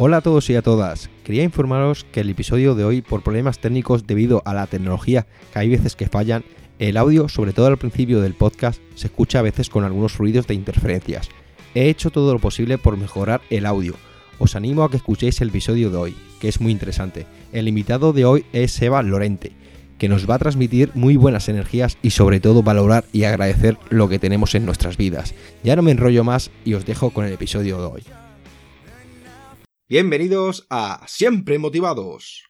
Hola a todos y a todas. Quería informaros que el episodio de hoy, por problemas técnicos debido a la tecnología, que hay veces que fallan, el audio, sobre todo al principio del podcast, se escucha a veces con algunos ruidos de interferencias. He hecho todo lo posible por mejorar el audio. Os animo a que escuchéis el episodio de hoy, que es muy interesante. El invitado de hoy es Seba Lorente, que nos va a transmitir muy buenas energías y sobre todo valorar y agradecer lo que tenemos en nuestras vidas. Ya no me enrollo más y os dejo con el episodio de hoy. Bienvenidos a Siempre Motivados.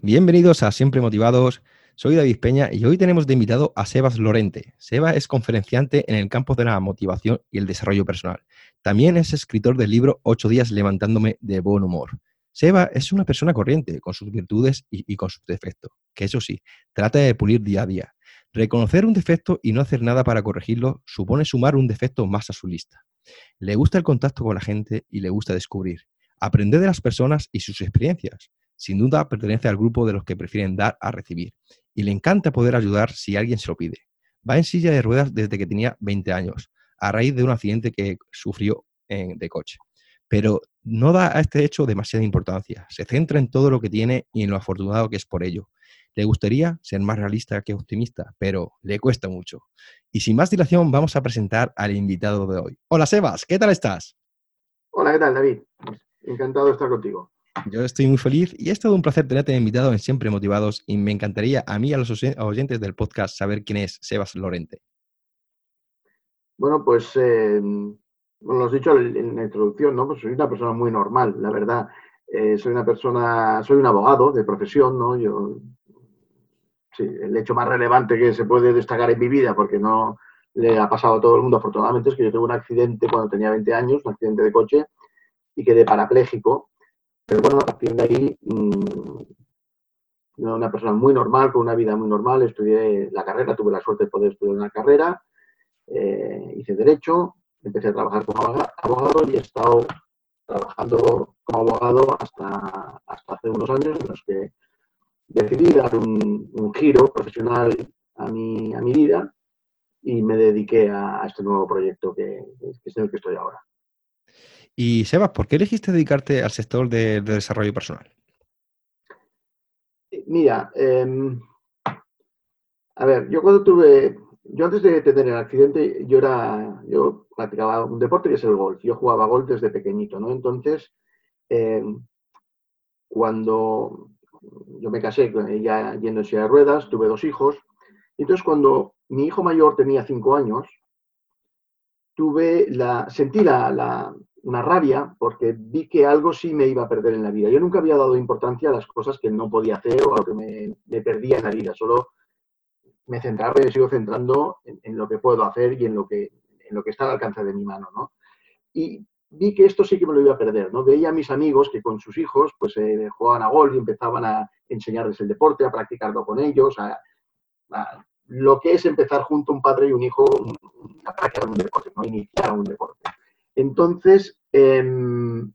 Bienvenidos a Siempre Motivados. Soy David Peña y hoy tenemos de invitado a Sebas Lorente. Seba es conferenciante en el campo de la motivación y el desarrollo personal. También es escritor del libro Ocho días levantándome de buen humor. Seba es una persona corriente, con sus virtudes y, con sus defectos, que eso sí, trata de pulir día a día. Reconocer un defecto y no hacer nada para corregirlo supone sumar un defecto más a su lista. Le gusta el contacto con la gente y le gusta descubrir, aprender de las personas y sus experiencias. Sin duda pertenece al grupo de los que prefieren dar a recibir y le encanta poder ayudar si alguien se lo pide. Va en silla de ruedas desde que tenía 20 años, a raíz de un accidente que sufrió de coche. Pero no da a este hecho demasiada importancia. Se centra en todo lo que tiene y en lo afortunado que es por ello. Le gustaría ser más realista que optimista, pero le cuesta mucho. Y sin más dilación, vamos a presentar al invitado de hoy. Hola Sebas, ¿qué tal estás? Hola, ¿qué tal David? Encantado de estar contigo. Yo estoy muy feliz y es todo un placer tenerte invitado en Siempre Motivados y me encantaría a mí y a los oyentes del podcast saber quién es Sebas Lorente. Bueno, pues eh, lo has dicho en la introducción, ¿no? Pues soy una persona muy normal, la verdad. Eh, soy una persona, soy un abogado de profesión, ¿no? Yo, sí, el hecho más relevante que se puede destacar en mi vida, porque no le ha pasado a todo el mundo afortunadamente, es que yo tuve un accidente cuando tenía 20 años, un accidente de coche, y quedé parapléjico pero bueno, a partir de ahí, mmm, una persona muy normal, con una vida muy normal, estudié la carrera, tuve la suerte de poder estudiar una carrera, eh, hice Derecho, empecé a trabajar como abogado y he estado trabajando como abogado hasta, hasta hace unos años en los que decidí dar un, giro profesional a mi, a mi vida y me dediqué a, este nuevo proyecto que es en el que estoy ahora. Y Sebas, ¿por qué elegiste dedicarte al sector de, desarrollo personal? Mira, em, a ver, yo cuando tuve, yo antes de tener el accidente, yo era, yo practicaba un deporte que es el golf. Yo jugaba golf desde pequeñito, ¿no? Entonces, em, cuando yo me casé, ya yendo en silla de ruedas, tuve dos hijos. Entonces, cuando mi hijo mayor tenía cinco años, tuve la, sentí la, una rabia porque vi que algo sí me iba a perder en la vida. Yo nunca había dado importancia a las cosas que no podía hacer o a lo que me, perdía en la vida. Solo me centraba y me sigo centrando en, lo que puedo hacer y en lo que, en lo que está al alcance de mi mano. ¿no? Y vi que esto sí que me lo iba a perder. ¿no? Veía a mis amigos que con sus hijos pues eh, jugaban a golf y empezaban a enseñarles el deporte, a practicarlo con ellos, a, lo que es empezar junto a un padre y un hijo a practicar un deporte, ¿no? iniciar un deporte. Entonces, em,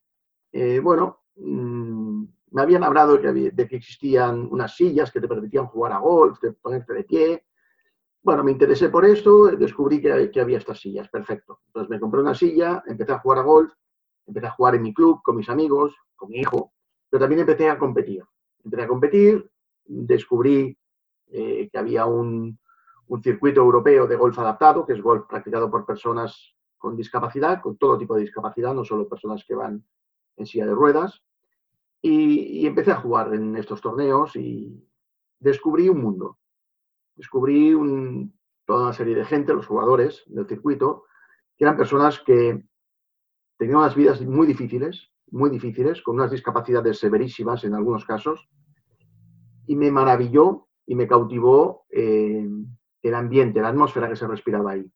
eh, bueno, mm, me habían hablado de que existían unas sillas que te permitían jugar a golf, de ponerte de pie. Bueno, me interesé por esto, descubrí que, que, había estas sillas, perfecto. Entonces me compré una silla, empecé a jugar a golf, empecé a jugar en mi club con mis amigos, con mi hijo, pero también empecé a competir. Empecé a competir, descubrí eh, que había un, un circuito europeo de golf adaptado, que es golf practicado por personas con discapacidad, con todo tipo de discapacidad, no solo personas que van en silla de ruedas. Y, empecé a jugar en estos torneos y descubrí un mundo. Descubrí toda una serie de gente, los jugadores del circuito, que eran personas que tenían unas vidas muy difíciles, muy difíciles, con unas discapacidades severísimas en algunos casos. Y me maravilló y me cautivó eh, el ambiente, la atmósfera que se respiraba ahí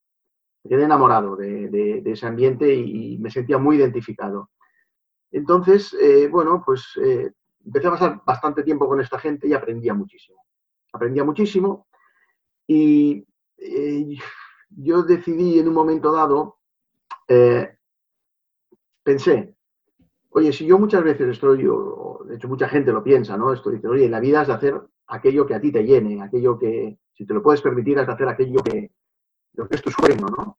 me quedé enamorado de, ese ambiente y, me sentía muy identificado. Entonces, eh, bueno, pues eh, empecé a pasar bastante tiempo con esta gente y aprendía muchísimo. Aprendía muchísimo y yo decidí en un momento dado pensé, oye, si yo muchas veces estoy, o, de hecho mucha gente lo piensa, ¿no? Esto dice, oye, la vida es de hacer aquello que a ti te llene, aquello que, si te lo puedes permitir, de hacer aquello que, lo que es tu sueño, ¿no?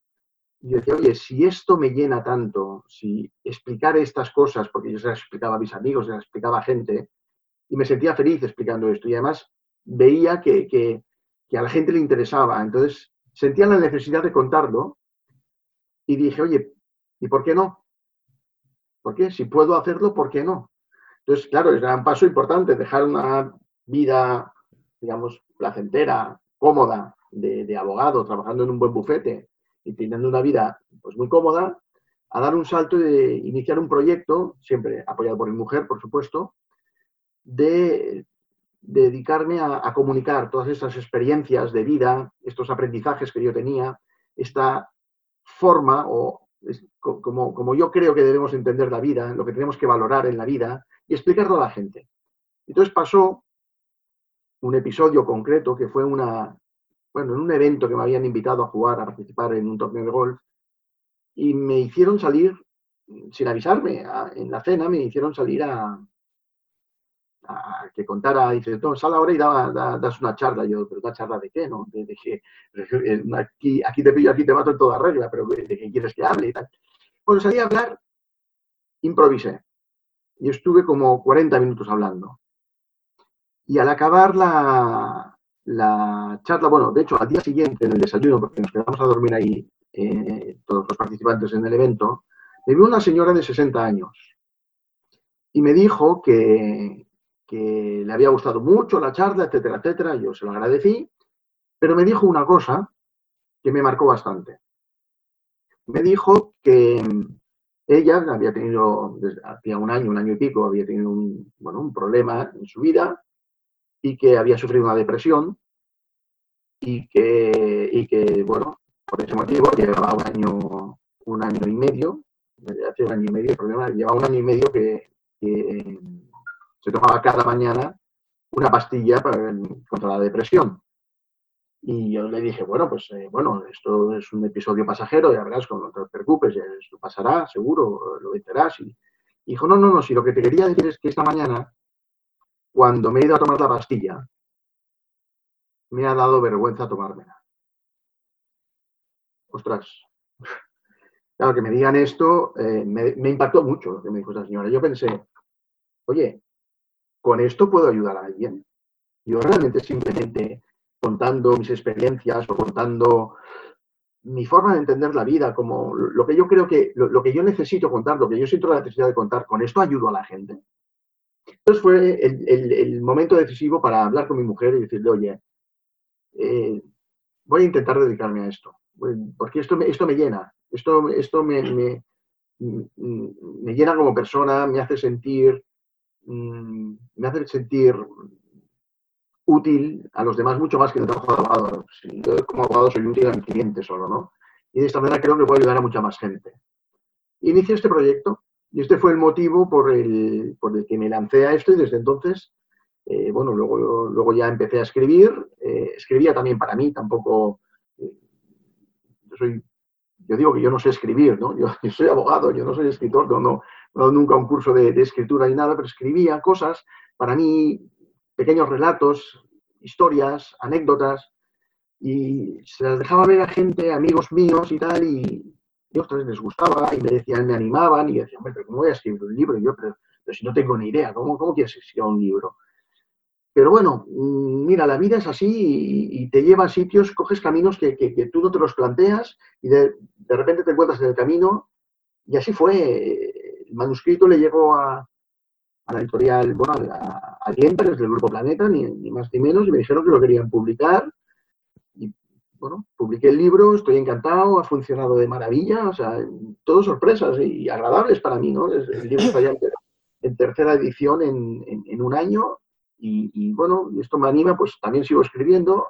Y yo decía, oye, si esto me llena tanto, si explicar estas cosas, porque yo se las explicaba a mis amigos, se las explicaba a gente, y me sentía feliz explicando esto, y además veía que, que, que a la gente le interesaba, entonces sentía la necesidad de contarlo, y dije, oye, ¿y por qué no? ¿Por qué? Si puedo hacerlo, ¿por qué no? Entonces, claro, era un paso importante, dejar una vida, digamos, placentera, cómoda, de, abogado, trabajando en un buen bufete, y teniendo una vida pues, muy cómoda, a dar un salto de iniciar un proyecto, siempre apoyado por mi mujer, por supuesto, de, de dedicarme a, comunicar todas estas experiencias de vida, estos aprendizajes que yo tenía, esta forma o como, como yo creo que debemos entender la vida, lo que tenemos que valorar en la vida y explicarlo a la gente. Entonces pasó un episodio concreto que fue una, bueno, en un evento que me habían invitado a jugar, a participar en un torneo de golf, y me hicieron salir, sin avisarme, en la cena me hicieron salir a, que contara, dice, no, sal ahora y da, da, das una charla. Yo, pero una charla de qué, ¿no? De, que aquí, aquí te pillo, aquí te mato en toda regla, pero ¿de qué quieres que hable y tal? Cuando salí a hablar, improvisé. Y estuve como 40 minutos hablando. Y al acabar la, la charla, bueno, de hecho, al día siguiente, en el desayuno, porque nos quedamos a dormir ahí, eh, todos los participantes en el evento, me vio una señora de 60 años y me dijo que, que le había gustado mucho la charla, etcétera, etcétera. Yo se lo agradecí, pero me dijo una cosa que me marcó bastante. Me dijo que ella había tenido, hacía un año, un año y pico, había tenido un, bueno, un problema en su vida y que había sufrido una depresión y que, y que, bueno, por ese motivo llevaba un año, un año y medio, hace un año y medio el problema, llevaba un año y medio que, que se tomaba cada mañana una pastilla para, contra la depresión. Y yo le dije, bueno, pues eh, bueno, esto es un episodio pasajero, ya verás, no te preocupes, esto pasará, seguro, lo vencerás. Y dijo, no, no, no, si lo que te quería decir es que esta mañana cuando me he ido a tomar la pastilla, me ha dado vergüenza tomármela. Ostras. Claro, que me digan esto, eh, me, impactó mucho lo que me dijo esa señora. Yo pensé, oye, ¿con esto puedo ayudar a alguien? Yo realmente simplemente contando mis experiencias o contando mi forma de entender la vida, como lo que yo creo que, lo que yo necesito contar, lo que yo siento la necesidad de contar, ¿con esto ayudo a la gente? Entonces fue el, el, el, momento decisivo para hablar con mi mujer y decirle, oye, eh, voy a intentar dedicarme a esto, porque esto me, esto me llena, esto, esto me, me, me llena como persona, me hace sentir, mm, me hace sentir útil a los demás mucho más que el trabajo de abogado. Yo como abogado soy útil a mi cliente solo, ¿no? Y de esta manera creo que puedo ayudar a mucha más gente. Inicié este proyecto y este fue el motivo por el, por el que me lancé a esto y desde entonces, eh, bueno, luego, luego ya empecé a escribir. Eh, escribía también para mí, tampoco... Eh, yo, soy, yo digo que yo no sé escribir, ¿no? Yo, soy abogado, yo no soy escritor, no, no, no nunca un curso de, de escritura ni nada, pero escribía cosas, para mí, pequeños relatos, historias, anécdotas, y se las dejaba ver a gente, amigos míos y tal, y, y ostras, les gustaba y me decían, me animaban y decían, pero ¿cómo voy a escribir un libro? Y yo, pero, pero, si no tengo ni idea, ¿cómo, cómo quieres escribir un libro? Pero bueno, mm, mira, la vida es así y, te lleva a sitios, coges caminos que, que, tú no te los planteas y de, de, repente te encuentras en el camino y así fue. El manuscrito le llegó a, a la editorial, bueno, a, a Liempers del Grupo Planeta, ni, ni más ni menos, y me dijeron que lo querían publicar bueno, publiqué el libro, estoy encantado, ha funcionado de maravilla, o sea, todo sorpresas y agradables para mí, ¿no? El libro está ya en tercera edición en, un año y, y, bueno, esto me anima, pues también sigo escribiendo,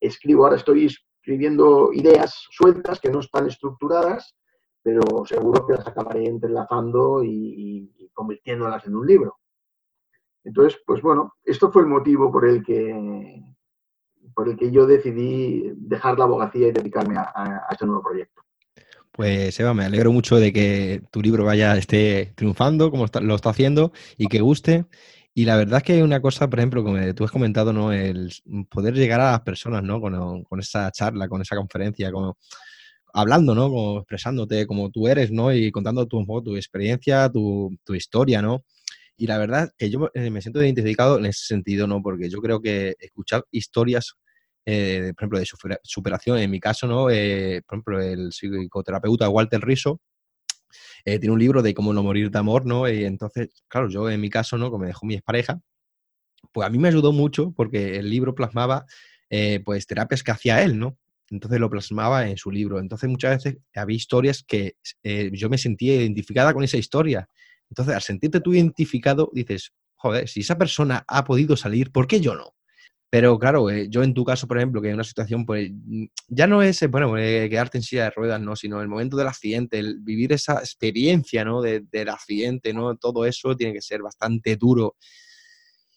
escribo, ahora estoy escribiendo ideas sueltas que no están estructuradas, pero seguro que las acabaré entrelazando y, y convirtiéndolas en un libro. Entonces, pues bueno, esto fue el motivo por el que por el que yo decidí dejar la abogacía y dedicarme a, a, a este nuevo proyecto. Pues Eva, me alegro mucho de que tu libro vaya, esté triunfando como lo está haciendo y que guste. Y la verdad es que hay una cosa, por ejemplo, como tú has comentado, ¿no? El poder llegar a las personas, ¿no? Con, con esa charla, con esa conferencia, como hablando, ¿no? Como expresándote como tú eres, ¿no? Y contando tu, tu experiencia, tu, tu historia, ¿no? Y la verdad que yo eh, me siento identificado en ese sentido, ¿no? Porque yo creo que escuchar historias, eh, por ejemplo, de superación, en mi caso, ¿no? Eh, por ejemplo, el psicoterapeuta Walter Riso tiene un libro de cómo no morir de amor, ¿no? Y entonces, claro, yo en mi caso, ¿no? Como me dejó mi expareja, pues a mí me ayudó mucho porque el libro plasmaba, pues, terapias que hacía él, ¿no? Entonces lo plasmaba en su libro. Entonces muchas veces había historias que yo me sentía identificada con esa historia. Entonces, al sentirte tú identificado, dices, joder, si esa persona ha podido salir, ¿por qué yo no? Pero claro, eh, yo en tu caso, por ejemplo, que en una situación, pues mm, ya no es, eh, bueno, eh, quedarte en silla de ruedas, ¿no? Sino el momento del accidente, el vivir esa experiencia, ¿no? del accidente, ¿no? Todo eso tiene que ser bastante duro.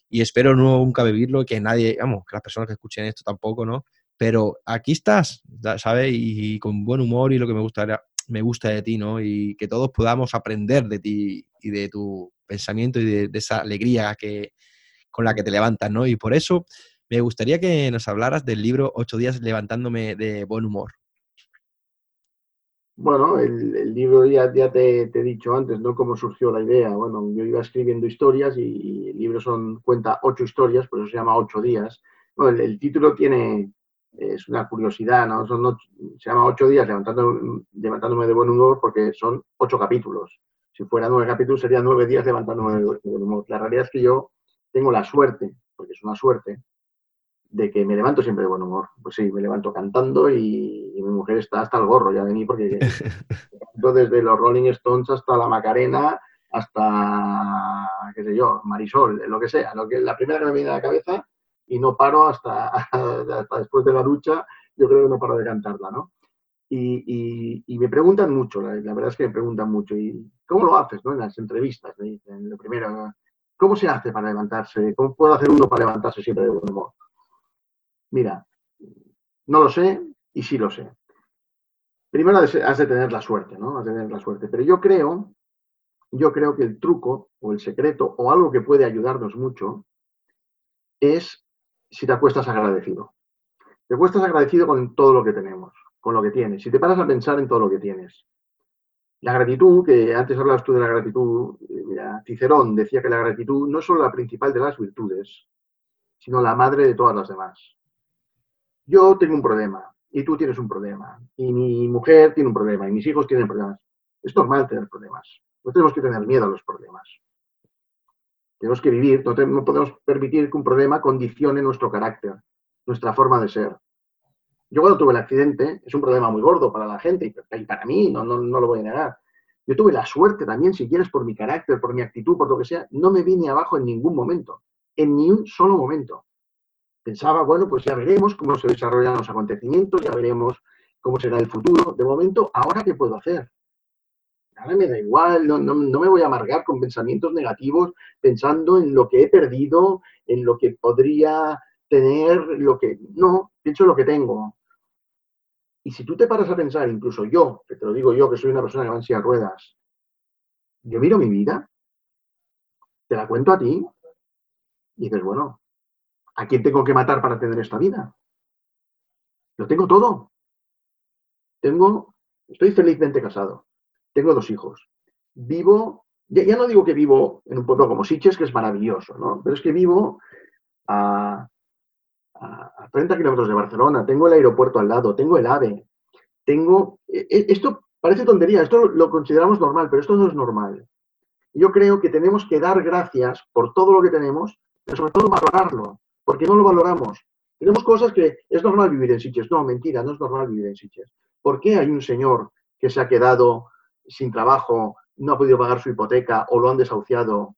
Y espero nunca vivirlo, que nadie, vamos, que las personas que escuchen esto tampoco, ¿no? Pero aquí estás, ¿sabes? Y, con buen humor y lo que me gustaría, me gusta de ti, ¿no? Y que todos podamos aprender de ti y de tu pensamiento y de, esa alegría que, con la que te levantas, ¿no? Y por eso me gustaría que nos hablaras del libro Ocho días levantándome de buen humor. Bueno, el, libro ya, te, he dicho antes, ¿no? Cómo surgió la idea. Bueno, yo iba escribiendo historias y, el libro son, cuenta ocho historias, por eso se llama Ocho días. El título tiene, es una curiosidad, ¿no? Son se llama Ocho días levantándome de buen humor porque son ocho capítulos. Si fuera nueve capítulos serían nueve días levantándome de buen humor. La realidad es que yo tengo la suerte, porque es una suerte, de que me levanto siempre de buen humor. Pues sí, me levanto cantando y, mi mujer está hasta el gorro ya de mí porque desde los Rolling Stones hasta la Macarena hasta, qué sé yo, Marisol, lo que sea. Lo que, la primera que me viene a la cabeza y no paro hasta, hasta después de la ducha, yo creo que no paro de cantarla, ¿no? Y, y, me preguntan mucho, la, verdad es que me preguntan mucho, ¿y cómo lo haces, no? En las entrevistas, me dicen, lo primero, ¿cómo se hace para levantarse? ¿Cómo puede hacer uno para levantarse siempre de buen humor? Mira, no lo sé y sí lo sé. Primero has de tener la suerte, ¿no? Has de tener la suerte. Pero yo creo, yo creo que el truco o el secreto o algo que puede ayudarnos mucho es si te acuestas agradecido. Te acuestas agradecido con todo lo que tenemos, con lo que tienes. Si te paras a pensar en todo lo que tienes. La gratitud, que antes hablabas tú de la gratitud, eh, mira, Cicerón decía que la gratitud no es solo la principal de las virtudes, sino la madre de todas las demás. Yo tengo un problema y tú tienes un problema y mi mujer tiene un problema y mis hijos tienen problemas. Es normal tener problemas. No tenemos que tener miedo a los problemas. Tenemos que vivir, no, podemos permitir que un problema condicione nuestro carácter, nuestra forma de ser. Yo cuando tuve el accidente, es un problema muy gordo para la gente y para mí, no, no, no lo voy a negar. Yo tuve la suerte también, si quieres, por mi carácter, por mi actitud, por lo que sea, no me vine abajo en ningún momento, en ni un solo momento. Pensaba, bueno, pues ya veremos cómo se desarrollan los acontecimientos, ya veremos cómo será el futuro. De momento, ¿ahora qué puedo hacer? Ahora me da igual, no, me voy a amargar con pensamientos negativos, pensando en lo que he perdido, en lo que podría tener, lo que... No, pienso en lo que tengo. Y si tú te paras a pensar, incluso yo, que te lo digo yo, que soy una persona que va en silla ruedas, yo miro mi vida, te la cuento a ti, y dices, bueno, ¿a quién tengo que matar para tener esta vida? Lo tengo todo. Tengo, estoy felizmente casado tengo dos hijos. Vivo, ya, no digo que vivo en un pueblo como Siches, que es maravilloso, ¿no? Pero es que vivo a, a, 30 kilómetros de Barcelona, tengo el aeropuerto al lado, tengo el AVE, tengo... E, e, esto parece tontería, esto lo consideramos normal, pero esto no es normal. Yo creo que tenemos que dar gracias por todo lo que tenemos, pero sobre todo valorarlo, porque no lo valoramos. Tenemos cosas que es normal vivir en Siches. No, mentira, no es normal vivir en Siches. ¿Por qué hay un señor que se ha quedado sin trabajo, no ha podido pagar su hipoteca o lo han desahuciado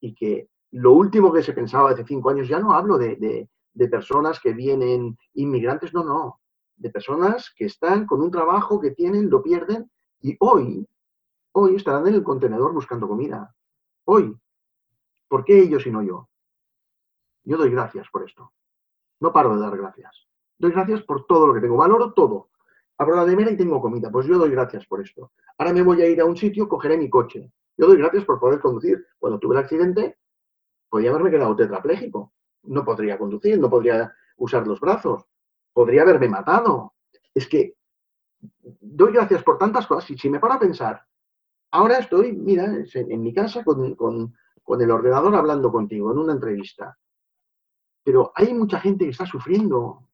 y que lo último que se pensaba hace cinco años, ya no hablo de, personas que vienen inmigrantes, no, no, de personas que están con un trabajo que tienen, lo pierden y hoy, hoy estarán en el contenedor buscando comida. Hoy. ¿Por qué ellos y no yo? Yo doy gracias por esto. No paro de dar gracias. Doy gracias por todo lo que tengo. Valoro todo abro la nevera y tengo comida. Pues yo doy gracias por esto. Ahora me voy a ir a un sitio, cogeré mi coche. Yo doy gracias por poder conducir. Cuando tuve el accidente, podía haberme quedado tetrapléjico. No podría conducir, no podría usar los brazos. Podría haberme matado. Es que doy gracias por tantas cosas y si me paro a pensar, ahora estoy, mira, en mi casa con, con el ordenador hablando contigo en una entrevista. Pero hay mucha gente que está sufriendo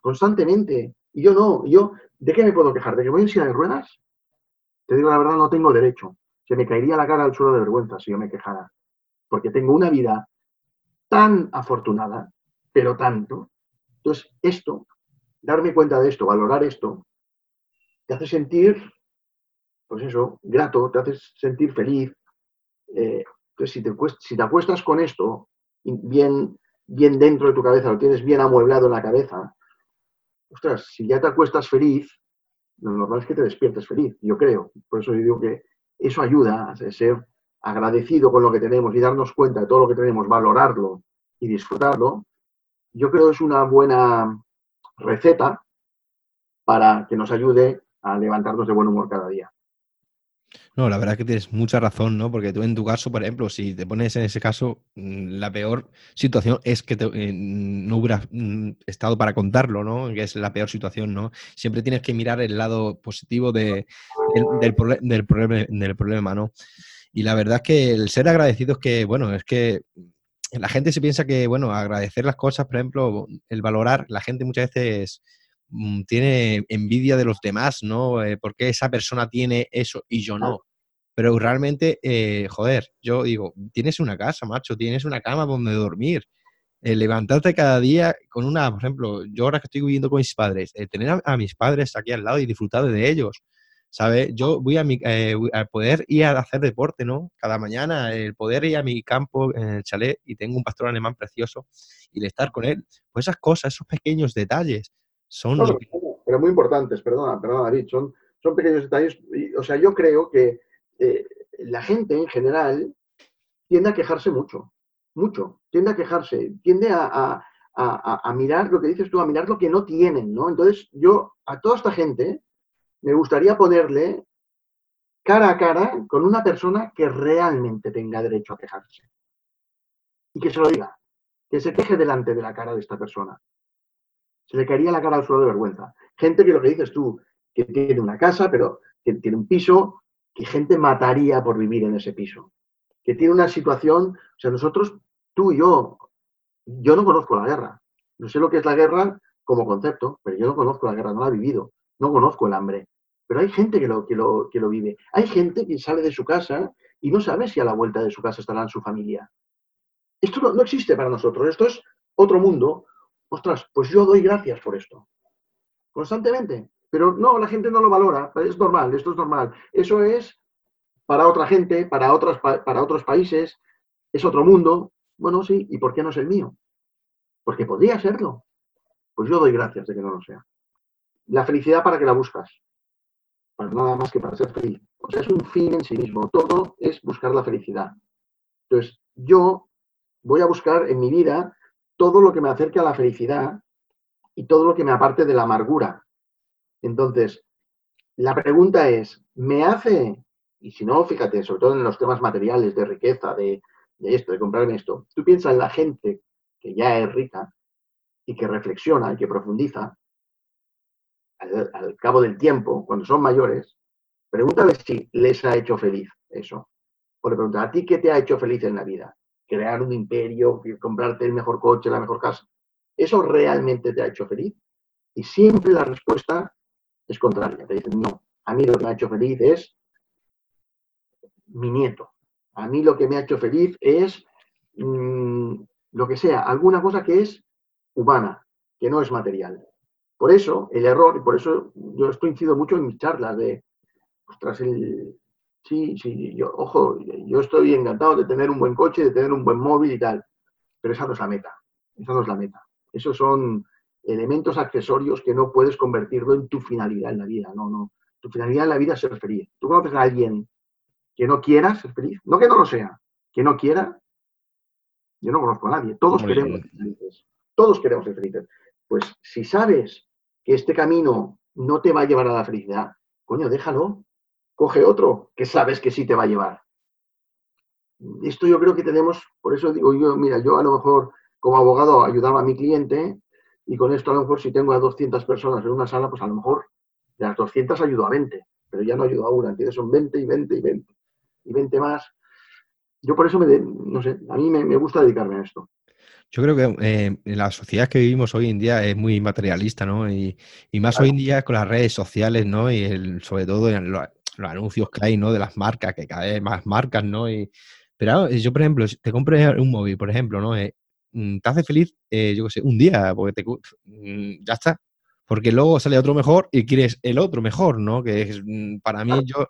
constantemente. Y yo no, yo, ¿de qué me puedo quejar? ¿De que voy en silla de ruedas? Te digo la verdad, no tengo derecho. Se me caería la cara al suelo de vergüenza si yo me quejara. Porque tengo una vida tan afortunada, pero tanto. Entonces, esto, darme cuenta de esto, valorar esto, te hace sentir, pues eso, grato, te hace sentir feliz. Eh, entonces, si te, si te acuestas con esto, bien bien dentro de tu cabeza, lo tienes bien amueblado en la cabeza, ostras, si ya te acuestas feliz, lo normal es que te despiertes feliz, yo creo. Por eso yo digo que eso ayuda a ser agradecido con lo que tenemos y darnos cuenta de todo lo que tenemos, valorarlo y disfrutarlo. Yo creo que es una buena receta para que nos ayude a levantarnos de buen humor cada día. No, la verdad es que tienes mucha razón, ¿no? Porque tú en tu caso, por ejemplo, si te pones en ese caso, mm, la peor situación es que eh, no hubieras mm, estado para contarlo, ¿no? Que es la peor situación, ¿no? Siempre tienes que mirar el lado positivo del, del, problema, del problema, ¿no? Y la verdad es que el ser agradecido es que, bueno, es que la gente se piensa que, bueno, agradecer las cosas, por ejemplo, el valorar, la gente muchas veces Mm, tiene envidia de los demás, ¿no? Eh, porque esa persona tiene eso y yo no? Pero realmente, eh, joder, yo digo, tienes una casa, macho, tienes una cama donde dormir. Eh, levantarte cada día con una, por ejemplo, yo ahora que estoy viviendo con mis padres, tener a, mis padres aquí al lado y disfrutar de ellos, ¿sabes? Yo voy a, mi, a poder ir a hacer deporte, ¿no? Cada mañana, el poder ir a mi campo en el chalet y tengo un pastor alemán precioso y de estar con él, pues esas cosas, esos pequeños detalles, son pero muy importantes, perdona, perdona David, son, son pequeños detalles. o sea, yo creo que eh, la gente en general tiende a quejarse mucho, mucho, tiende a quejarse, tiende a, mirar lo que dices tú, a mirar lo que no tienen, ¿no? Entonces, yo a toda esta gente me gustaría ponerle cara a cara con una persona que realmente tenga derecho a quejarse. Y que se lo diga, que se queje delante de la cara de esta persona se le caería la cara al suelo de vergüenza. Gente que lo que dices tú, que tiene una casa, pero que tiene un piso, que gente mataría por vivir en ese piso. Que tiene una situación, o sea, nosotros, tú y yo, yo no conozco la guerra. No sé lo que es la guerra como concepto, pero yo no conozco la guerra, no la he vivido. No conozco el hambre. Pero hay gente que lo, que lo, que lo vive. Hay gente que sale de su casa y no sabe si a la vuelta de su casa estará su familia. Esto no existe para nosotros. Esto es otro mundo ostras, pues yo doy gracias por esto. Constantemente. Pero no, la gente no lo valora. Es normal, esto es normal. Eso es para otra gente, para, otras, para otros países, es otro mundo. Bueno, sí, ¿y por qué no es el mío? Porque podría serlo. Pues yo doy gracias de que no lo sea. La felicidad para que la buscas. Para nada más que para ser feliz. O sea, es un fin en sí mismo. Todo es buscar la felicidad. Entonces, yo voy a buscar en mi vida todo lo que me acerque a la felicidad y todo lo que me aparte de la amargura. Entonces, la pregunta es, ¿me hace, y si no, fíjate, sobre todo en los temas materiales, de riqueza, de, esto, de comprarme esto, tú piensas en la gente que ya es rica y que reflexiona y que profundiza, al, cabo del tiempo, cuando son mayores, pregúntale si les ha hecho feliz eso. O le pregunta, ¿a ti qué te ha hecho feliz en la vida? crear un imperio, comprarte el mejor coche, la mejor casa. ¿Eso realmente te ha hecho feliz? Y siempre la respuesta es contraria. Te dicen, no, a mí lo que me ha hecho feliz es mi nieto. A mí lo que me ha hecho feliz es mm, lo que sea, alguna cosa que es humana, que no es material. Por eso, el error, y por eso yo esto incido mucho en mis charlas de, ostras, el, Sí, sí, yo, ojo, yo estoy encantado de tener un buen coche, de tener un buen móvil y tal, pero esa no es la meta, esa no es la meta. Esos son elementos accesorios que no puedes convertirlo en tu finalidad en la vida, no, no. Tu finalidad en la vida es ser feliz. ¿Tú conoces a alguien que no quiera ser feliz? No que no lo sea, que no quiera. Yo no conozco a nadie. Todos queremos ser felices. Todos queremos ser felices. Pues si sabes que este camino no te va a llevar a la felicidad, coño, déjalo, coge otro que sabes que sí te va a llevar. Esto yo creo que tenemos, por eso digo yo, mira, yo a lo mejor como abogado ayudaba a mi cliente y con esto a lo mejor si tengo a 200 personas en una sala, pues a lo mejor de las 200 ayudo a 20, pero ya no ayudo a una, ¿entiendes? Son 20 y 20 y 20 y 20 más. Yo por eso me, no sé, a mí me, gusta dedicarme a esto. Yo creo que eh, la sociedad que vivimos hoy en día es muy materialista, ¿no? Y, más hoy en día con las redes sociales, ¿no? Y el, sobre todo en los, anuncios que hay, ¿no? De las marcas, que cada vez más marcas, ¿no? Y, pero yo, por ejemplo, te compré un móvil, por ejemplo, ¿no? Eh, te hace feliz, eh, yo qué sé, un día, porque te, mm, ya está. Porque luego sale otro mejor y quieres el otro mejor, ¿no? Que es, mm, para mí, yo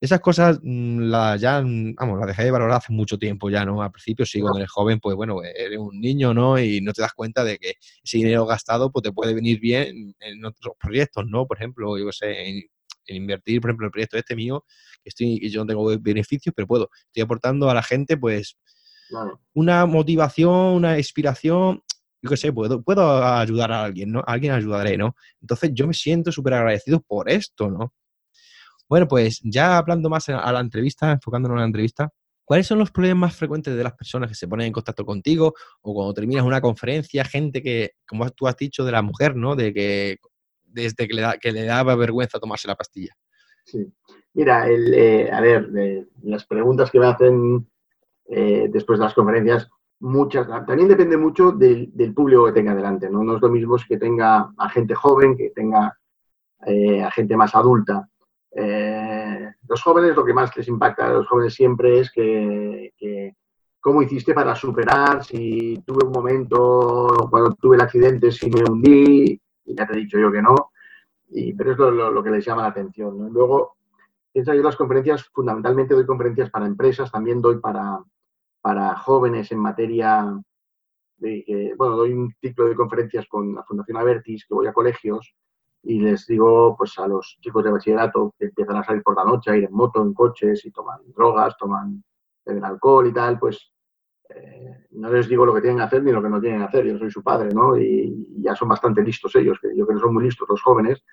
esas cosas mm, la, ya, mm, vamos, las dejé de valorar hace mucho tiempo ya, ¿no? Al principio sí, cuando eres joven, pues bueno, eres un niño, ¿no? Y no te das cuenta de que ese dinero gastado, pues te puede venir bien en otros proyectos, ¿no? Por ejemplo, yo sé, en, invertir, por ejemplo, el proyecto este mío, que estoy, yo no tengo beneficios, pero puedo, estoy aportando a la gente, pues, una motivación, una inspiración, yo qué sé, puedo, puedo ayudar a alguien, ¿no? A alguien ayudaré, ¿no? Entonces yo me siento súper agradecido por esto, ¿no? Bueno, pues ya hablando más a la entrevista, enfocándonos en la entrevista, ¿cuáles son los problemas más frecuentes de las personas que se ponen en contacto contigo o cuando terminas una conferencia, gente que, como tú has dicho, de la mujer, ¿no? De que desde que le, da, que le daba vergüenza tomarse la pastilla. Sí. Mira, eh, a ver, las preguntas que me hacen eh, después de las conferencias, muchas, también depende mucho del, público que tenga delante, ¿no? No es lo mismo que tenga a gente joven, que tenga eh, a gente más adulta. Eh, los jóvenes lo que más les impacta a los jóvenes siempre es que, cómo hiciste para superar, si tuve un momento, cuando tuve el accidente, si me hundí, y ya te he dicho yo que no, y, pero es lo, que les llama la atención. Luego, piensa yo las conferencias, fundamentalmente doy conferencias para empresas, también doy para, para jóvenes en materia de bueno, doy un ciclo de conferencias con la Fundación Avertis, que voy a colegios, y les digo pues a los chicos de bachillerato que empiezan a salir por la noche, a ir en moto, en coches y toman drogas, toman beben alcohol y tal, pues eh, no les digo lo que tienen que hacer ni lo que no tienen que hacer, yo soy su padre, ¿no? Y, ya son bastante listos ellos, que yo creo que son muy listos los jóvenes,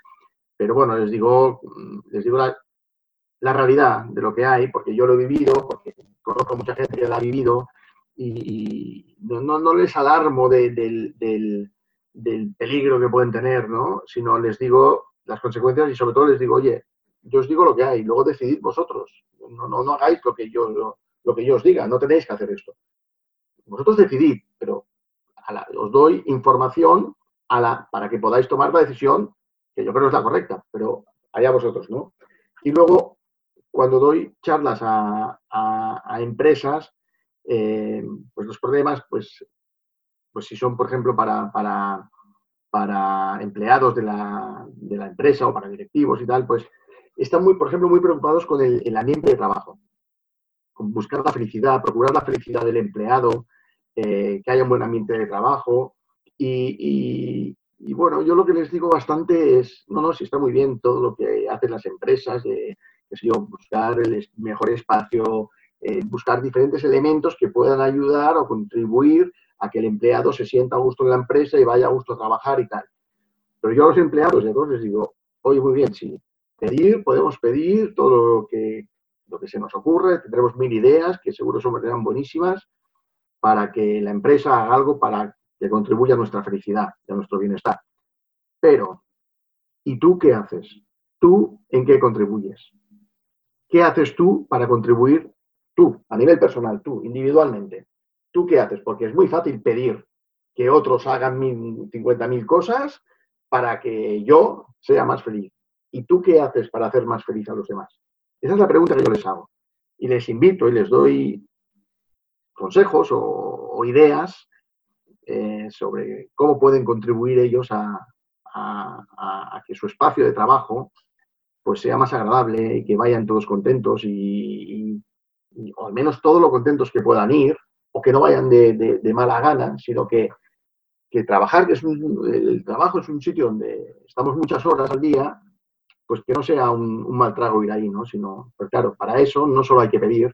pero bueno, les digo, les digo la, la realidad de lo que hay, porque yo lo he vivido, porque conozco mucha gente que lo ha vivido y, no, no, les alarmo del del peligro que pueden tener, ¿no? Sino les digo las consecuencias y sobre todo les digo, oye, yo os digo lo que hay, luego decidid vosotros. No, no, no hagáis lo que, yo, lo, que yo os diga, no tenéis que hacer esto. Vosotros decidid, pero os doy información a la, para que podáis tomar la decisión que yo creo es la correcta, pero allá vosotros, ¿no? Y luego, cuando doy charlas a, empresas, eh, pues los problemas, pues pues si son, por ejemplo, para, para, empleados de la, empresa o para directivos y tal, pues están muy, por ejemplo, muy preocupados con el, ambiente de trabajo, con buscar la felicidad, procurar la felicidad del empleado, eh, que haya un buen ambiente de trabajo. Y, bueno, yo lo que les digo bastante es, no, no, si está muy bien todo lo que hacen las empresas, de, buscar el mejor espacio, eh, buscar diferentes elementos que puedan ayudar o contribuir a que el empleado se sienta a gusto en la empresa y vaya a gusto a trabajar y tal. Pero yo a los empleados a todos les digo, oye, muy bien, sí, pedir, podemos pedir todo lo que, lo que se nos ocurre, tendremos mil ideas que seguro serán buenísimas para que la empresa haga algo para que contribuya a nuestra felicidad y a nuestro bienestar. Pero, ¿y tú qué haces? ¿Tú en qué contribuyes? ¿Qué haces tú para contribuir tú, a nivel personal, tú, individualmente? ¿Tú qué haces? Porque es muy fácil pedir que otros hagan 50.000 cosas para que yo sea más feliz. ¿Y tú qué haces para hacer más feliz a los demás? Esa es la pregunta que yo les hago. Y les invito y les doy consejos o, ideas eh, sobre cómo pueden contribuir ellos a, que su espacio de trabajo pues sea más agradable y que vayan todos contentos y, o al menos todos lo contentos que puedan ir o que no vayan de, mala gana, sino que, trabajar, que es un, el trabajo es un sitio donde estamos muchas horas al día, pues que no sea un, mal trago ir ahí, ¿no? Sino, pues claro, para eso no solo hay que pedir,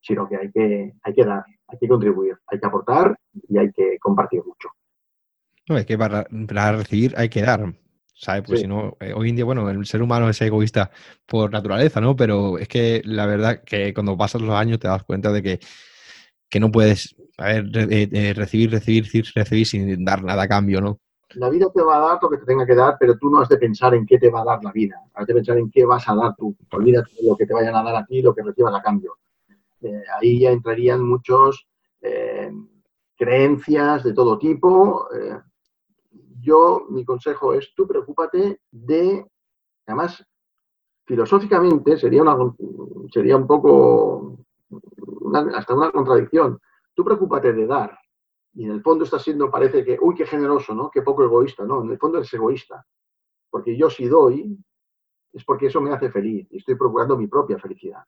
sino que hay que, hay que dar, hay que contribuir, hay que aportar y hay que compartir mucho. No, es que para, recibir hay que dar. ¿Sabes? Pues si no, eh, hoy en día, bueno, el ser humano es egoísta por naturaleza, ¿no? Pero es que la verdad que cuando pasas los años te das cuenta de que, que no puedes, a ver, eh, eh, recibir, recibir, recibir sin dar nada a cambio, ¿no? La vida te va a dar lo que te tenga que dar, pero tú no has de pensar en qué te va a dar la vida. Has de pensar en qué vas a dar tú. Olvídate de lo que te vayan a dar a ti, lo que recibas a cambio. ahí ya entrarían muchos creencias de todo tipo, yo, mi consejo es, tú preocúpate de, además, filosóficamente sería, una, sería un poco, hasta una contradicción. Tú preocúpate de dar. Y en el fondo estás siendo, parece que, uy, qué generoso, ¿no? Qué poco egoísta, ¿no? En el fondo eres egoísta. Porque yo si doy, es porque eso me hace feliz y estoy procurando mi propia felicidad.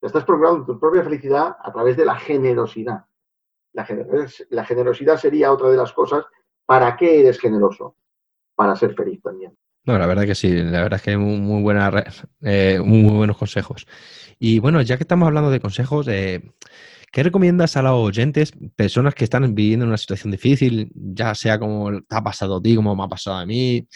Estás procurando tu propia felicidad a través de la generosidad. La generosidad sería otra de las cosas ¿Para qué eres generoso? Para ser feliz también. No, la verdad que sí, la verdad es que muy, buena, eh, muy buenos consejos. Y bueno, ya que estamos hablando de consejos, eh, ¿qué recomiendas a los oyentes, personas que están viviendo en una situación difícil, ya sea como te ha pasado a ti, como me ha pasado a mí?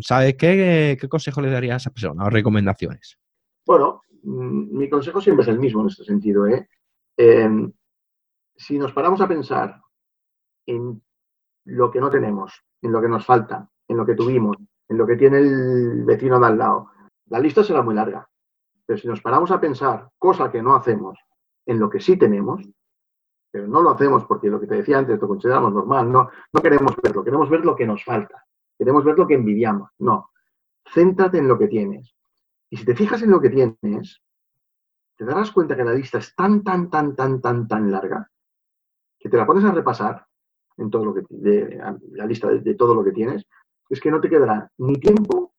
¿Sabes qué, qué consejo le darías a esa persona o recomendaciones? Bueno, mm, mi consejo siempre es el mismo en este sentido. ¿eh? Em, si nos paramos a pensar en lo que no tenemos, en lo que nos falta, en lo que tuvimos, en lo que tiene el vecino de al lado. La lista será muy larga. Pero si nos paramos a pensar, cosa que no hacemos, en lo que sí tenemos, pero no lo hacemos porque lo que te decía antes lo consideramos normal, no, no queremos verlo, queremos ver lo que nos falta, queremos ver lo que envidiamos. No, céntrate en lo que tienes. Y si te fijas en lo que tienes, te darás cuenta que la lista es tan, tan, tan, tan, tan, tan larga, que te la pones a repasar en todo lo que, la lista de, todo lo que tienes, es que no te quedará ni tiempo,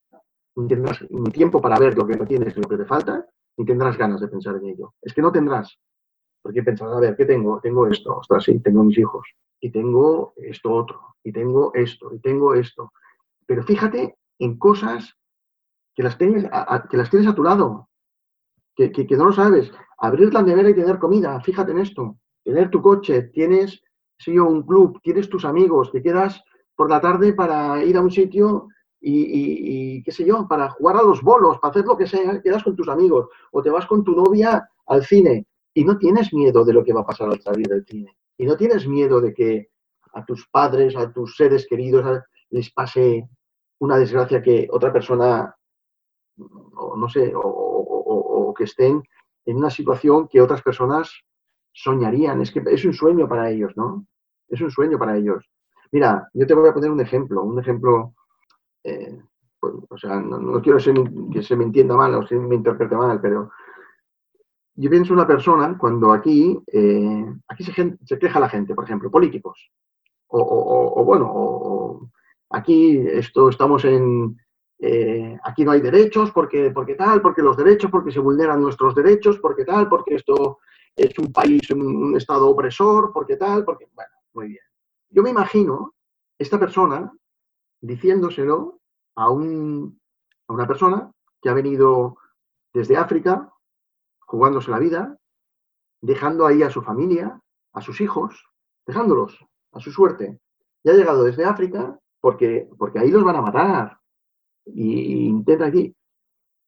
ni tiempo para ver lo que no tienes, lo que te falta, ni tendrás ganas de pensar en ello. Es que no tendrás. Porque pensarás, a ver, ¿qué tengo? Tengo esto, ostras, sí, tengo mis hijos, y tengo esto otro, y tengo esto, y tengo esto. Pero fíjate en cosas que las tienes a, que las tienes a tu lado, que, que no lo sabes. Abrir la nevera y tener comida, fíjate en esto. Tener tu coche, tienes si un club, tienes tus amigos, te quedas por la tarde para ir a un sitio y, qué sé yo, para jugar a los bolos, para hacer lo que sea, quedas con tus amigos o te vas con tu novia al cine y no tienes miedo de lo que va a pasar al salir del cine y no tienes miedo de que a tus padres, a tus seres queridos les pase una desgracia que otra persona, o no sé, o que estén en una situación que otras personas soñarían. Es que es un sueño para ellos, ¿no? Es un sueño para ellos. Mira, yo te voy a poner un ejemplo, un ejemplo, eh, pues, o sea, no, quiero que se me entienda mal o se me interprete mal, pero yo pienso una persona cuando aquí, eh, aquí se, queja la gente, por ejemplo, políticos, o, bueno, aquí esto estamos en, eh, aquí no hay derechos porque, porque tal, porque los derechos, porque se vulneran nuestros derechos, porque tal, porque esto es un país, un, estado opresor, porque tal, porque, bueno, muy bien. Yo me imagino esta persona diciéndoselo a, un, a una persona que ha venido desde África, jugándose la vida, dejando ahí a su familia, a sus hijos, dejándolos a su suerte. Y ha llegado desde África porque, porque ahí los van a matar. Y, intenta aquí.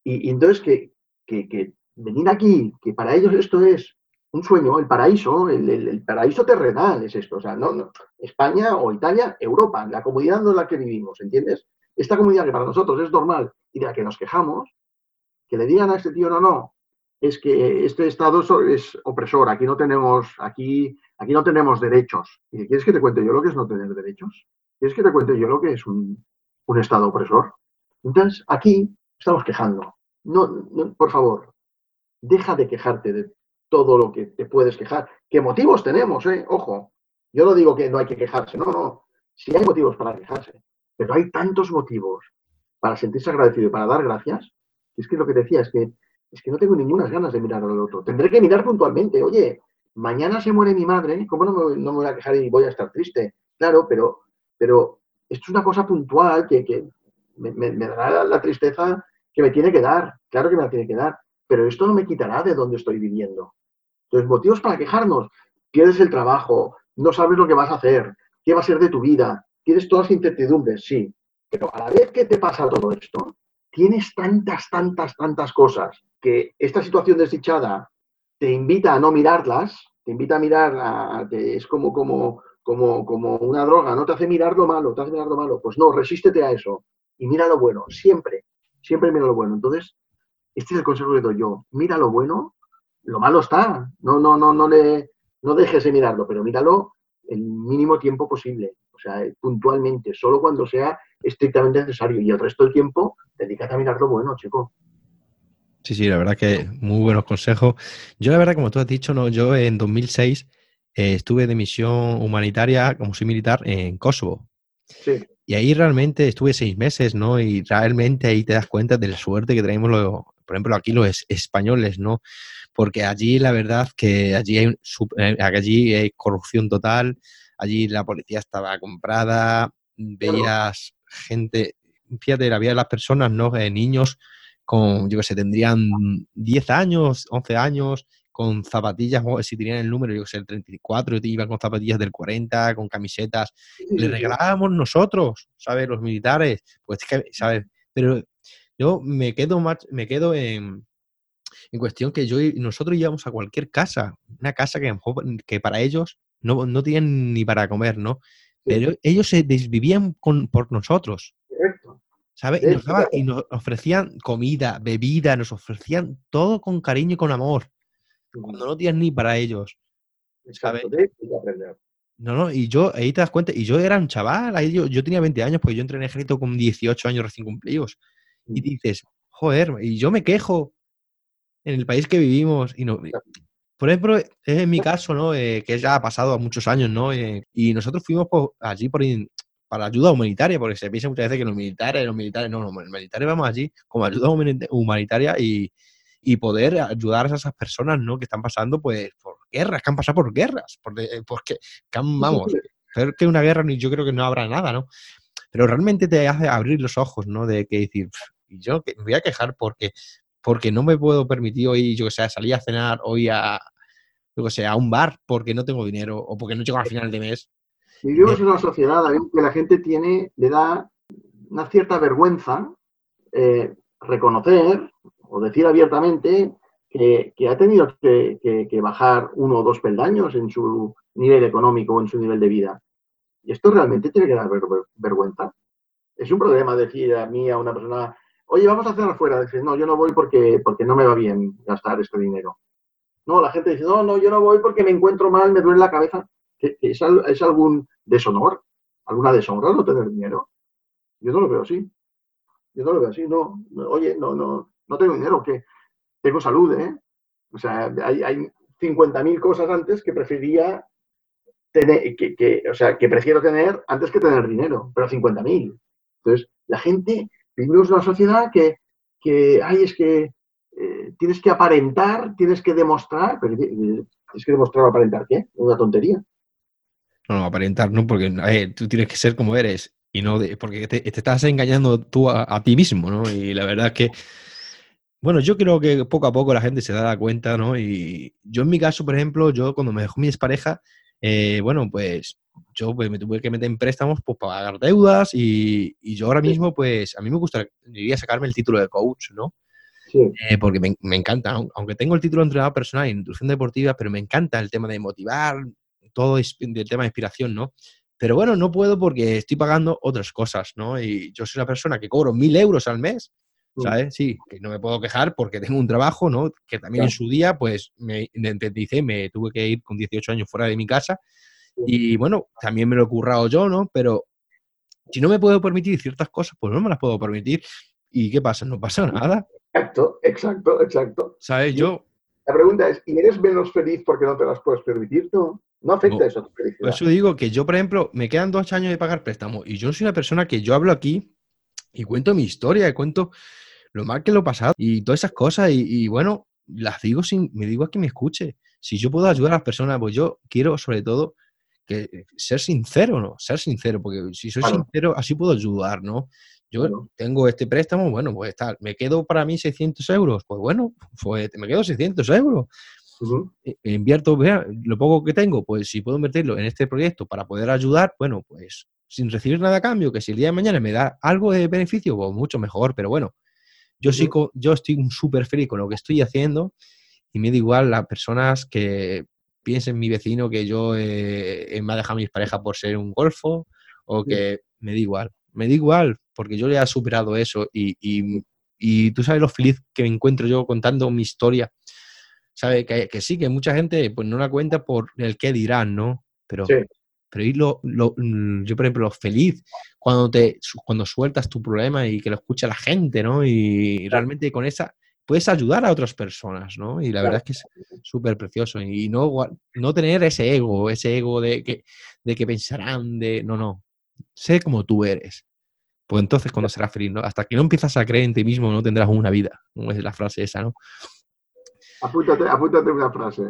Y, entonces que, que, que, venir aquí, que para ellos esto es un sueño, el paraíso, el, paraíso terrenal es esto. O sea, no, España o Italia, Europa, la comunidad en la que vivimos, ¿entiendes? Esta comunidad que para nosotros es normal y de la que nos quejamos, que le digan a este tío, no, no, es que este Estado es opresor, aquí no tenemos, aquí, aquí no tenemos derechos. ¿Y quieres que te cuente yo lo que es no tener derechos? ¿Quieres que te cuente yo lo que es un, Estado opresor? Entonces, aquí estamos quejando. No, por favor, deja de quejarte de todo lo que te puedes quejar. ¿Qué motivos tenemos? Eh? Ojo, yo no digo que no hay que quejarse, no, no. Sí hay motivos para quejarse, pero hay tantos motivos para sentirse agradecido y para dar gracias. Es que lo que decía es que, es que no tengo ninguna ganas de mirar al otro. Tendré que mirar puntualmente. Oye, mañana se muere mi madre, ¿cómo no me, no me voy a quejar y voy a estar triste? Claro, pero, pero esto es una cosa puntual que, que me, me, dará la tristeza que me tiene que dar. Claro que me la tiene que dar pero esto no me quitará de donde estoy viviendo. Entonces, motivos para quejarnos. Pierdes el trabajo, no sabes lo que vas a hacer, qué va a ser de tu vida, tienes todas las incertidumbres, sí. Pero a la vez que te pasa todo esto, tienes tantas, tantas, tantas cosas que esta situación desdichada te invita a no mirarlas, te invita a mirar, a, es como, como, como, como una droga, no te hace mirar lo malo, te hace mirar lo malo. Pues no, resístete a eso y mira lo bueno, siempre, siempre mira lo bueno. Entonces, este es el consejo que doy yo, mira lo bueno, lo malo está, no, no, no, no, le, no dejes de mirarlo, pero míralo el mínimo tiempo posible, o sea, puntualmente, solo cuando sea estrictamente necesario y el resto del tiempo dedícate a mirar lo bueno, chico. Sí, sí, la verdad que muy buenos consejos. Yo la verdad, como tú has dicho, no, yo en 2006 eh, estuve de misión humanitaria como soy militar en Kosovo. Sí. Y ahí realmente estuve seis meses, ¿no? Y realmente ahí te das cuenta de la suerte que tenemos, los, por ejemplo, aquí los españoles, ¿no? Porque allí la verdad que allí hay, eh, allí hay corrupción total, allí la policía estaba comprada, veías gente, fíjate, la vida de las personas, ¿no? Eh, niños con, yo que sé, tendrían 10 años, 11 años, con zapatillas, si tenían el número, yo que sé, el 34, iban con zapatillas del 40, con camisetas, le regalábamos nosotros, ¿sabes? Los militares, pues, ¿sabes? Pero yo me quedo, más, me quedo en, en cuestión que yo nosotros íbamos a cualquier casa, una casa que, que para ellos no, no tienen ni para comer, ¿no? Pero ellos se desvivían con, por nosotros. ¿Sabes? Y nos, ofrecían comida, bebida, nos ofrecían todo con cariño y con amor. Cuando no tienes ni para ellos. ¿Sabes? No, no, y yo, ahí te das cuenta, y yo era un chaval, ahí yo, yo tenía 20 años, porque yo entré en ejército con 18 años recién cumplidos. Y dices, joder, y yo me quejo en el país que vivimos, y no, por ejemplo, es en mi caso, ¿no? Eh, que ya ha pasado muchos años, ¿no? Eh, y nosotros fuimos allí por, para ayuda humanitaria, porque se piensa muchas veces que los militares, los militares, no, los militares vamos allí como ayuda humanitaria y, y poder ayudar a esas personas, ¿no? Que están pasando, pues, por guerras, que han pasado por guerras, porque, porque que han, vamos, peor que una guerra, yo creo que no habrá nada, ¿no? Pero realmente te hace abrir los ojos, ¿no? De que decir, y yo me voy a quejar porque, porque no me puedo permitir hoy, yo que sé, salir a cenar hoy a, yo que sé, a un bar porque no tengo dinero o porque no llego al final de mes Vivimos en una sociedad que la gente tiene, le da una cierta vergüenza eh, reconocer o decir abiertamente que, ha tenido que, bajar uno o dos peldaños en su nivel económico o en su nivel de vida. Y esto realmente tiene que dar vergüenza. Es un problema decir a mí, a una persona, oye, vamos a hacer afuera. Decir, no, yo no voy porque, porque no me va bien gastar este dinero. No, la gente dice, no, no, yo no voy porque me encuentro mal, me duele la cabeza. ¿Es, es algún deshonor? ¿Alguna deshonra no tener dinero? Yo no lo veo así. Yo no lo veo así. No, oye, no, no, no tengo dinero, que tengo salud, ¿eh? O sea, hay, hay 50.000 cosas antes que preferiría tener, que, o sea, que prefiero tener antes que tener dinero, pero 50.000. Entonces, la gente, vivimos una sociedad que, que ay, es que eh, tienes que aparentar, tienes que demostrar, pero tienes que demostrar o aparentar, ¿qué? Una tontería. No, no, aparentar, ¿no? Porque tú tienes que ser como eres y no porque te, estás engañando tú a, ti mismo, ¿no? Y la verdad es que, bueno, yo creo que poco a poco la gente se da cuenta, ¿no? Y yo en mi caso, por ejemplo, yo cuando me dejó mi expareja, eh, bueno, pues yo pues, me tuve que meter en préstamos pues, para pagar deudas y, y, yo ahora mismo, pues a mí me gustaría sacarme el título de coach, ¿no? Sí. Eh, porque me, me, encanta, aunque tengo el título de entrenador personal en instrucción deportiva, pero me encanta el tema de motivar, todo el tema de inspiración, ¿no? Pero bueno, no puedo porque estoy pagando otras cosas, ¿no? Y yo soy una persona que cobro mil euros al mes. ¿Sabes? Sí, que no me puedo quejar porque tengo un trabajo, ¿no? Que también en su día, pues, me independicé, me tuve que ir con 18 años fuera de mi casa. Y bueno, también me lo he currado yo, ¿no? Pero si no me puedo permitir ciertas cosas, pues no me las puedo permitir. ¿Y qué pasa? No pasa nada. Exacto, exacto, exacto. ¿Sabes? Yo... La pregunta es, ¿y eres menos feliz porque no te las puedes permitir tú? No afecta eso a tu felicidad. Por eso digo que yo, por ejemplo, me quedan dos años de pagar préstamo y yo soy una persona que yo hablo aquí y cuento mi historia, y cuento lo mal que lo he pasado y todas esas cosas y, bueno, las digo sin, me digo a que me escuche. Si yo puedo ayudar a las personas, pues yo quiero sobre todo que ser sincero, ¿no? Ser sincero, porque si soy sincero, así puedo ayudar, ¿no? Yo tengo este préstamo, bueno, pues está, me quedo para mí 600 euros, pues bueno, pues me quedo 600 euros. E, invierto, vea, lo poco que tengo, pues si puedo invertirlo en este proyecto para poder ayudar, bueno, pues sin recibir nada a cambio, que si el día de mañana me da algo de beneficio, pues mucho mejor, pero bueno, yo, sí, yo estoy súper feliz con lo que estoy haciendo y me da igual las personas que piensen mi vecino que yo eh, me ha dejado mis parejas por ser un golfo o que me da igual, me da igual, porque yo ya he superado eso y, y, tú sabes lo feliz que me encuentro yo contando mi historia. ¿Sabes? Que, que, sí, que mucha gente pues no la cuenta por el qué dirán, ¿no? Pero, pero lo, mm, yo, por ejemplo, lo feliz cuando, te, cuando sueltas tu problema y que lo escucha la gente, ¿no? Y realmente con esa puedes ayudar a otras personas, ¿no? Y la verdad es que es súper precioso. Y no, no tener ese ego, ese ego de que, de que pensarán, de... No, no. Sé como tú eres. Pues entonces cuando serás feliz, ¿no? Hasta que no empiezas a creer en ti mismo no tendrás una vida. Como es la frase esa, ¿no? Apúntate, apúntate una frase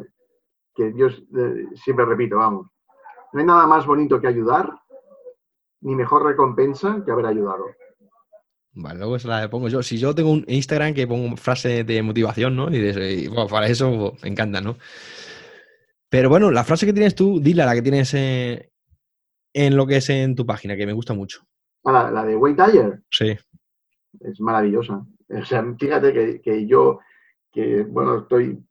que yo eh, siempre repito, vamos. No hay nada más bonito que ayudar, ni mejor recompensa que haber ayudado. Vale, luego se la pongo yo. Si yo tengo un Instagram que pongo frase de motivación, ¿no? Y, para eso me encanta, ¿no? Pero bueno, la frase que tienes tú, dile la que tienes en lo que es en tu página, que me gusta mucho. Ah, la, de Wayne Dyer. Sí. Es maravillosa. O sea, fíjate que, que, yo, que bueno, estoy,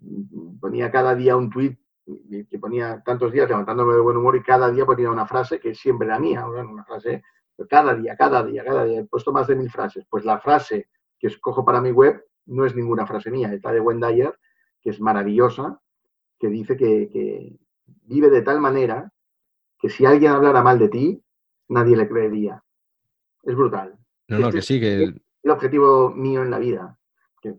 ponía cada día un tweet que ponía tantos días levantándome de buen humor y cada día ponía una frase que siempre era mía, una frase, cada día, cada día, cada día, he puesto más de mil frases. Pues la frase que escojo para mi web no es ninguna frase mía, es la de Wendayer, que es maravillosa, que dice que, vive de tal manera que si alguien hablara mal de ti, nadie le creería. Es brutal. No, no, este que sí, que... Es el objetivo mío en la vida. Que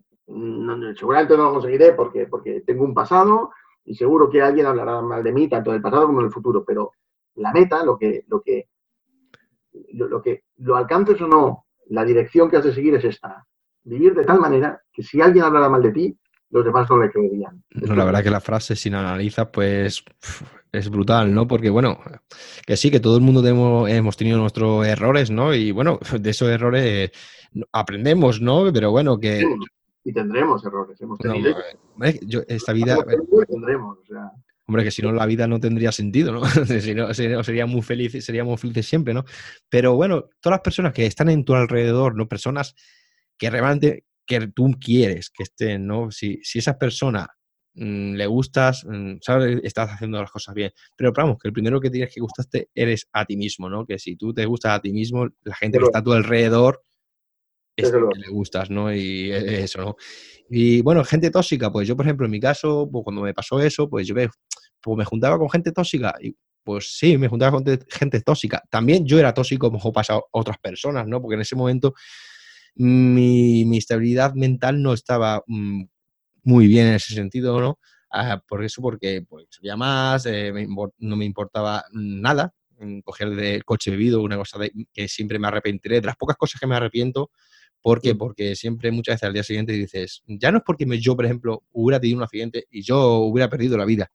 seguramente no lo conseguiré porque, porque tengo un pasado, y seguro que alguien hablará mal de mí, tanto del pasado como del futuro, pero la meta, lo que, lo que, lo, que lo alcances o no, la dirección que has de seguir es esta. Vivir de tal manera que si alguien hablara mal de ti, los demás no le creerían. No, la verdad que la frase, si la analizas, pues es brutal, ¿no? Porque, bueno, que sí, que todo el mundo hemos tenido nuestros errores, ¿no? Y, bueno, de esos errores aprendemos, ¿no? Pero, bueno, que y tendremos errores. Hemos tenido. esta vida. Tendremos, Hombre, que si no la vida no tendría sentido, ¿no? si no, sería muy feliz, seríamos felices siempre, ¿no? Pero bueno, todas las personas que están en tu alrededor, ¿no? Personas que realmente que tú quieres que estén, ¿no? Si, si esa persona mm, le gustas, mm, sabes, estás haciendo las cosas bien. Pero vamos, que el primero que tienes que gustarte eres a ti mismo, ¿no? Que si tú te gustas a ti mismo, la gente que está a tu alrededor es que le gustas, ¿no? Y e, eso, ¿no? Y bueno, gente tóxica, pues yo, por ejemplo, en mi caso, pues cuando me pasó eso, pues yo me, pues me juntaba con gente tóxica y pues sí, me juntaba con gente tóxica. También yo era tóxico como pasa a otras personas, ¿no? Porque en ese momento mi, mi estabilidad mental no estaba mm, muy bien en ese sentido, ¿no? Ah, por eso, porque pues, sabía más, eh, no me importaba nada, mm, coger del coche bebido, una cosa de, que siempre me arrepentiré. De las pocas cosas que me arrepiento ¿Por qué? Porque siempre muchas veces al día siguiente dices, ya no es porque yo, por ejemplo, hubiera tenido un accidente y yo hubiera perdido la vida,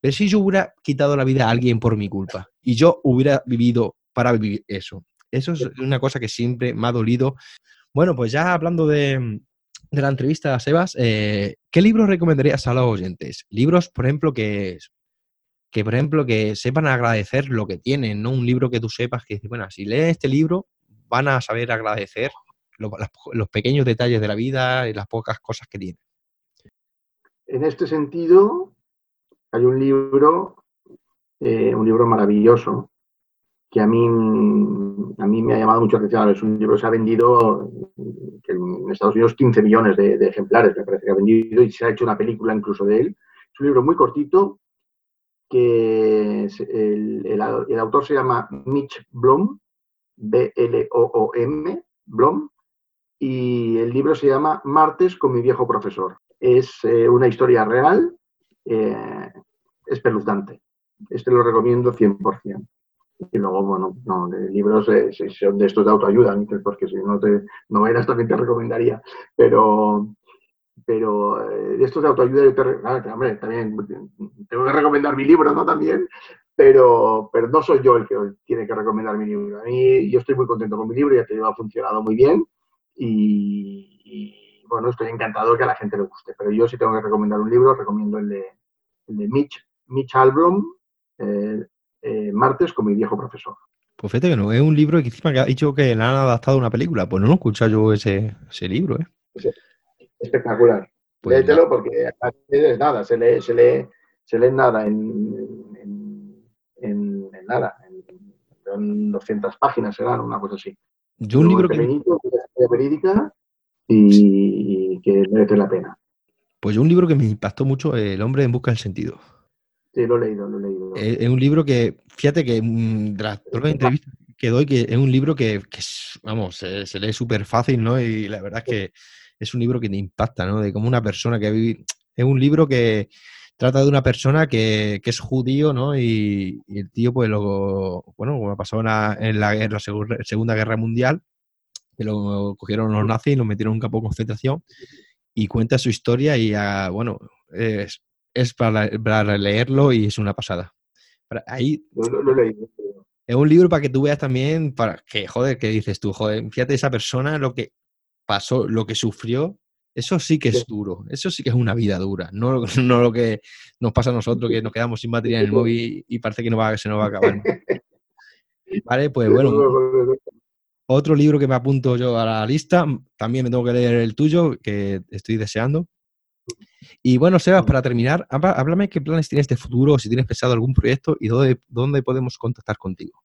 pero si yo hubiera quitado la vida a alguien por mi culpa y yo hubiera vivido para vivir eso. Eso es una cosa que siempre me ha dolido. Bueno, pues ya hablando de, la entrevista a Sebas, eh, ¿qué libros recomendarías a los oyentes? Libros, por ejemplo, que, que, por ejemplo, que sepan agradecer lo que tienen, ¿no? Un libro que tú sepas que bueno, si leen este libro, van a saber agradecer los, pequeños detalles de la vida y las pocas cosas que tiene. En este sentido, hay un libro, eh, un libro maravilloso, que a mí, a mí me ha llamado mucho la atención. Es un libro que se ha vendido en Estados Unidos 15 millones de, ejemplares, me parece que ha vendido, y se ha hecho una película incluso de él. Es un libro muy cortito, que el, el, autor se llama Mitch Blom, B-L-O-O-M, Blom, y el libro se llama Martes con mi viejo profesor. Es eh, una historia real, eh, espeluznante. Este lo recomiendo 100%. Y luego, bueno, no, libros eh, son de estos de autoayuda, porque si no te novelas también te recomendaría. Pero, pero de estos de autoayuda, yo te, hombre, también tengo que recomendar mi libro, ¿no? También, pero, pero no soy yo el que tiene que recomendar mi libro. A mí, yo estoy muy contento con mi libro, ya te ha funcionado muy bien y, bueno, estoy encantado de que a la gente le guste. Pero yo si tengo que recomendar un libro, recomiendo el de, el de Mitch, Mitch Albrom, eh, eh, Martes con mi viejo profesor. Pues fíjate que no, es un libro que encima que ha dicho que le han adaptado a una película. Pues no lo he escuchado yo ese, ese libro, ¿eh? Espectacular. Pues Léetelo porque es nada, se lee, se lee, se lee nada en, en, nada, en, 200 páginas serán, una cosa así. Yo un libro que... verídica y que merece la pena. Pues un libro que me impactó mucho, El hombre en busca del sentido. Sí, lo he leído, lo he leído. Es, un libro que, fíjate que mm, de las entrevistas que doy, que es un libro que, vamos, se, lee súper fácil, ¿no? Y la verdad es que es un libro que te impacta, ¿no? De cómo una persona que vive... Es un libro que trata de una persona que, es judío, ¿no? Y, el tío, pues, lo, bueno, como pasó en la, en la, Segunda Guerra Mundial, que lo cogieron los nazis y lo metieron en un campo de concentración y cuenta su historia y, ah, bueno, es, es para, leerlo y es una pasada. Ahí, Es un libro para que tú veas también, para que, joder, que dices tú, joder, fíjate esa persona, lo que pasó, lo que sufrió, eso sí que es duro, eso sí que es una vida dura, no, no lo que nos pasa a nosotros, que nos quedamos sin batería en el móvil y parece que no va, se nos va a acabar. Vale, pues bueno, otro libro que me apunto yo a la lista, también me tengo que leer el tuyo, que estoy deseando, y bueno, Sebas, para terminar, háblame qué planes tienes de futuro, si tienes pensado algún proyecto y dónde, dónde podemos contactar contigo.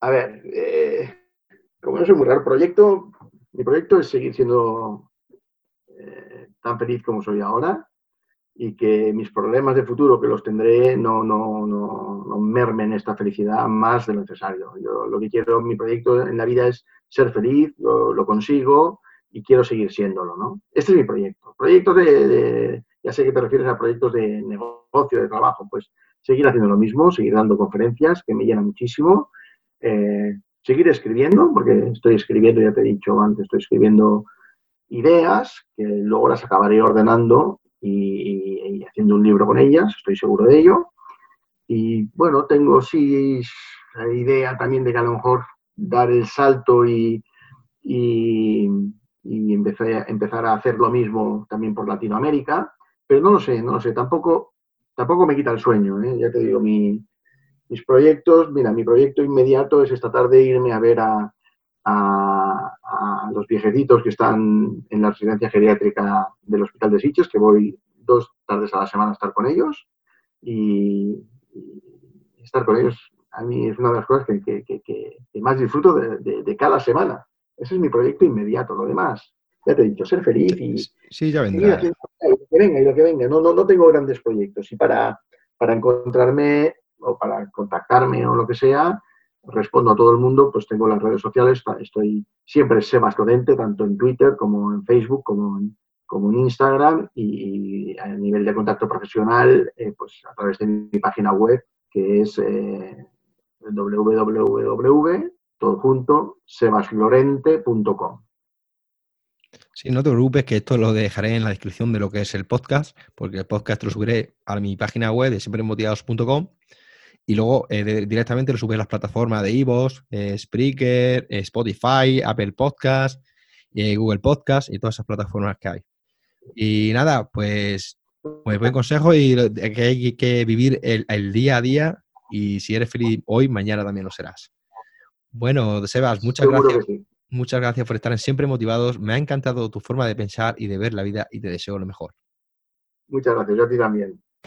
A ver, eh, como no soy muy raro proyecto, mi proyecto es seguir siendo eh, tan feliz como soy ahora y que mis problemas de futuro, que los tendré, no, no, no, no mermen esta felicidad más de lo necesario. Yo lo que quiero, mi proyecto en la vida es ser feliz, lo consigo, y quiero seguir siéndolo, ¿no? Este es mi proyecto. Proyectos de, ya sé que te refieres a proyectos de negocio, de trabajo, pues seguir haciendo lo mismo, seguir dando conferencias, que me llena muchísimo, eh, seguir escribiendo, porque estoy escribiendo, ya te he dicho antes, estoy escribiendo ideas que luego las acabaré ordenando y, haciendo un libro con ellas, estoy seguro de ello. Y bueno, tengo sí la idea también de que a lo mejor dar el salto y, y empezar a hacer lo mismo también por Latinoamérica, pero no lo sé, no lo sé, tampoco, tampoco me quita el sueño, ¿eh? ya te digo, mis proyectos, mira, mi proyecto inmediato es esta tarde irme a ver a, a, los viejecitos que están en la residencia geriátrica del Hospital de Sitges, que voy dos tardes a la semana a estar con ellos y, estar con ellos a mí es una de las cosas que, más disfruto de cada semana. Ese es mi proyecto inmediato. Lo demás, ya te he dicho, ser feliz y. Sí, ya vendrá. lo que venga y lo que venga. No, no, no tengo grandes proyectos. Y para, para encontrarme o para contactarme o lo que sea, respondo a todo el mundo, pues tengo las redes sociales, estoy siempre Sebas Codente, tanto en Twitter como en Facebook, como en, como en Instagram y, a nivel de contacto profesional, eh, pues a través de mi página web, que es eh, www todo junto, sebaslorente.com. Sí, no te preocupes que esto lo dejaré en la descripción de lo que es el podcast, porque el podcast lo subiré a mi página web de siempremotivados.com y luego eh, directamente lo subiré a las plataformas de Ivos, eh, Spreaker, eh, Spotify, Apple Podcast, Google Podcast y todas esas plataformas que hay. Y nada, pues, pues buen consejo y que hay que vivir el, el día a día y si eres feliz hoy, mañana también lo serás. Bueno, Sebas, muchas gracias. Muchas gracias por estar siempre motivados. Me ha encantado tu forma de pensar y de ver la vida y te deseo lo mejor. Muchas gracias, yo a ti también.